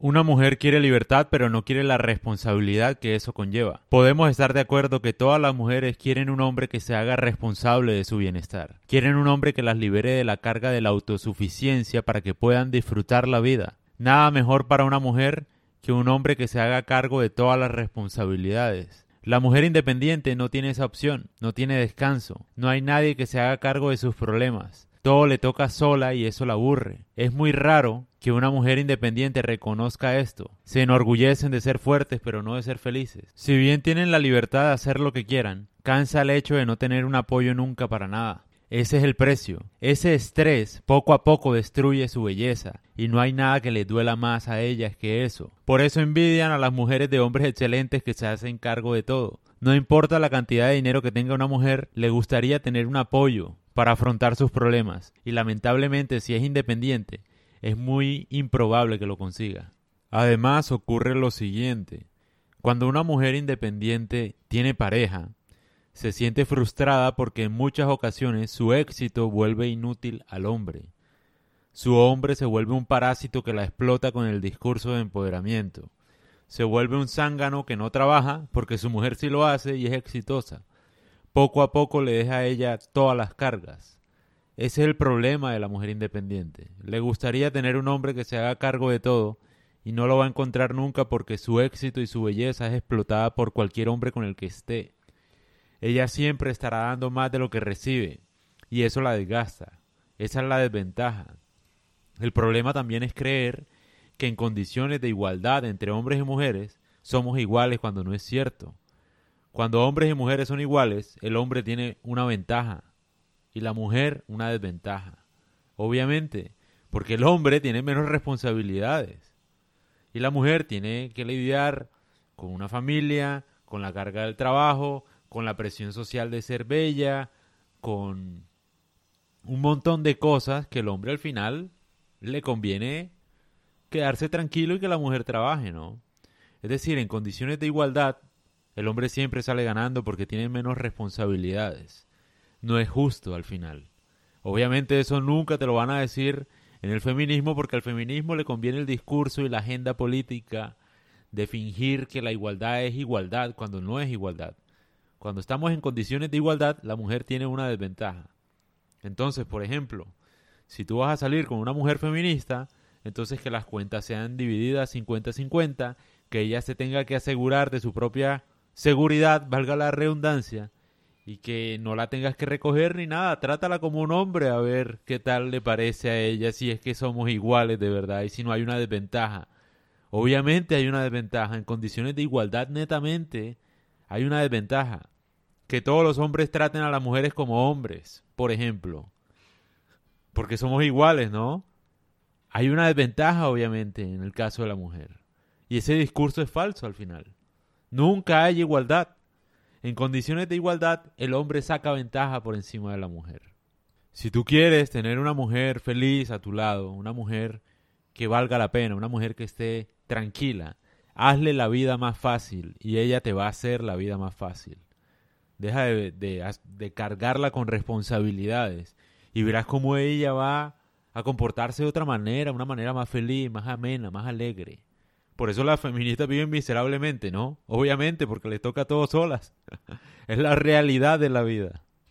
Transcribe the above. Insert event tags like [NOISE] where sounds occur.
Una mujer quiere libertad pero no quiere la responsabilidad que eso conlleva. Podemos estar de acuerdo que todas las mujeres quieren un hombre que se haga responsable de su bienestar. Quieren un hombre que las libere de la carga de la autosuficiencia para que puedan disfrutar la vida. Nada mejor para una mujer que un hombre que se haga cargo de todas las responsabilidades. La mujer independiente no tiene esa opción, no tiene descanso, no hay nadie que se haga cargo de sus problemas. Todo le toca sola y eso la aburre. Es muy raro que una mujer independiente reconozca esto. Se enorgullecen de ser fuertes pero no de ser felices. Si bien tienen la libertad de hacer lo que quieran, cansa el hecho de no tener un apoyo nunca para nada. Ese es el precio. Ese estrés poco a poco destruye su belleza y no hay nada que le duela más a ellas que eso. Por eso envidian a las mujeres de hombres excelentes que se hacen cargo de todo. No importa la cantidad de dinero que tenga una mujer, le gustaría tener un apoyo para afrontar sus problemas y lamentablemente si es independiente es muy improbable que lo consiga. Además ocurre lo siguiente. Cuando una mujer independiente tiene pareja, se siente frustrada porque en muchas ocasiones su éxito vuelve inútil al hombre. Su hombre se vuelve un parásito que la explota con el discurso de empoderamiento. Se vuelve un zángano que no trabaja porque su mujer sí lo hace y es exitosa. Poco a poco le deja a ella todas las cargas. Ese es el problema de la mujer independiente. Le gustaría tener un hombre que se haga cargo de todo y no lo va a encontrar nunca porque su éxito y su belleza es explotada por cualquier hombre con el que esté ella siempre estará dando más de lo que recibe y eso la desgasta. Esa es la desventaja. El problema también es creer que en condiciones de igualdad entre hombres y mujeres somos iguales cuando no es cierto. Cuando hombres y mujeres son iguales, el hombre tiene una ventaja y la mujer una desventaja. Obviamente, porque el hombre tiene menos responsabilidades y la mujer tiene que lidiar con una familia, con la carga del trabajo, con la presión social de ser bella, con un montón de cosas que el hombre al final le conviene quedarse tranquilo y que la mujer trabaje, ¿no? Es decir, en condiciones de igualdad, el hombre siempre sale ganando porque tiene menos responsabilidades. No es justo al final. Obviamente eso nunca te lo van a decir en el feminismo porque al feminismo le conviene el discurso y la agenda política de fingir que la igualdad es igualdad cuando no es igualdad. Cuando estamos en condiciones de igualdad, la mujer tiene una desventaja. Entonces, por ejemplo, si tú vas a salir con una mujer feminista, entonces que las cuentas sean divididas 50-50, que ella se tenga que asegurar de su propia seguridad, valga la redundancia, y que no la tengas que recoger ni nada, trátala como un hombre a ver qué tal le parece a ella, si es que somos iguales de verdad y si no hay una desventaja. Obviamente hay una desventaja, en condiciones de igualdad netamente, hay una desventaja. Que todos los hombres traten a las mujeres como hombres, por ejemplo. Porque somos iguales, ¿no? Hay una desventaja, obviamente, en el caso de la mujer. Y ese discurso es falso al final. Nunca hay igualdad. En condiciones de igualdad, el hombre saca ventaja por encima de la mujer. Si tú quieres tener una mujer feliz a tu lado, una mujer que valga la pena, una mujer que esté tranquila, hazle la vida más fácil y ella te va a hacer la vida más fácil. Deja de, cargarla con responsabilidades y verás cómo ella va a comportarse de otra manera, una manera más feliz, más amena, más alegre. Por eso las feministas viven miserablemente, ¿no? Obviamente, porque les toca a todos solas. [LAUGHS] es la realidad de la vida.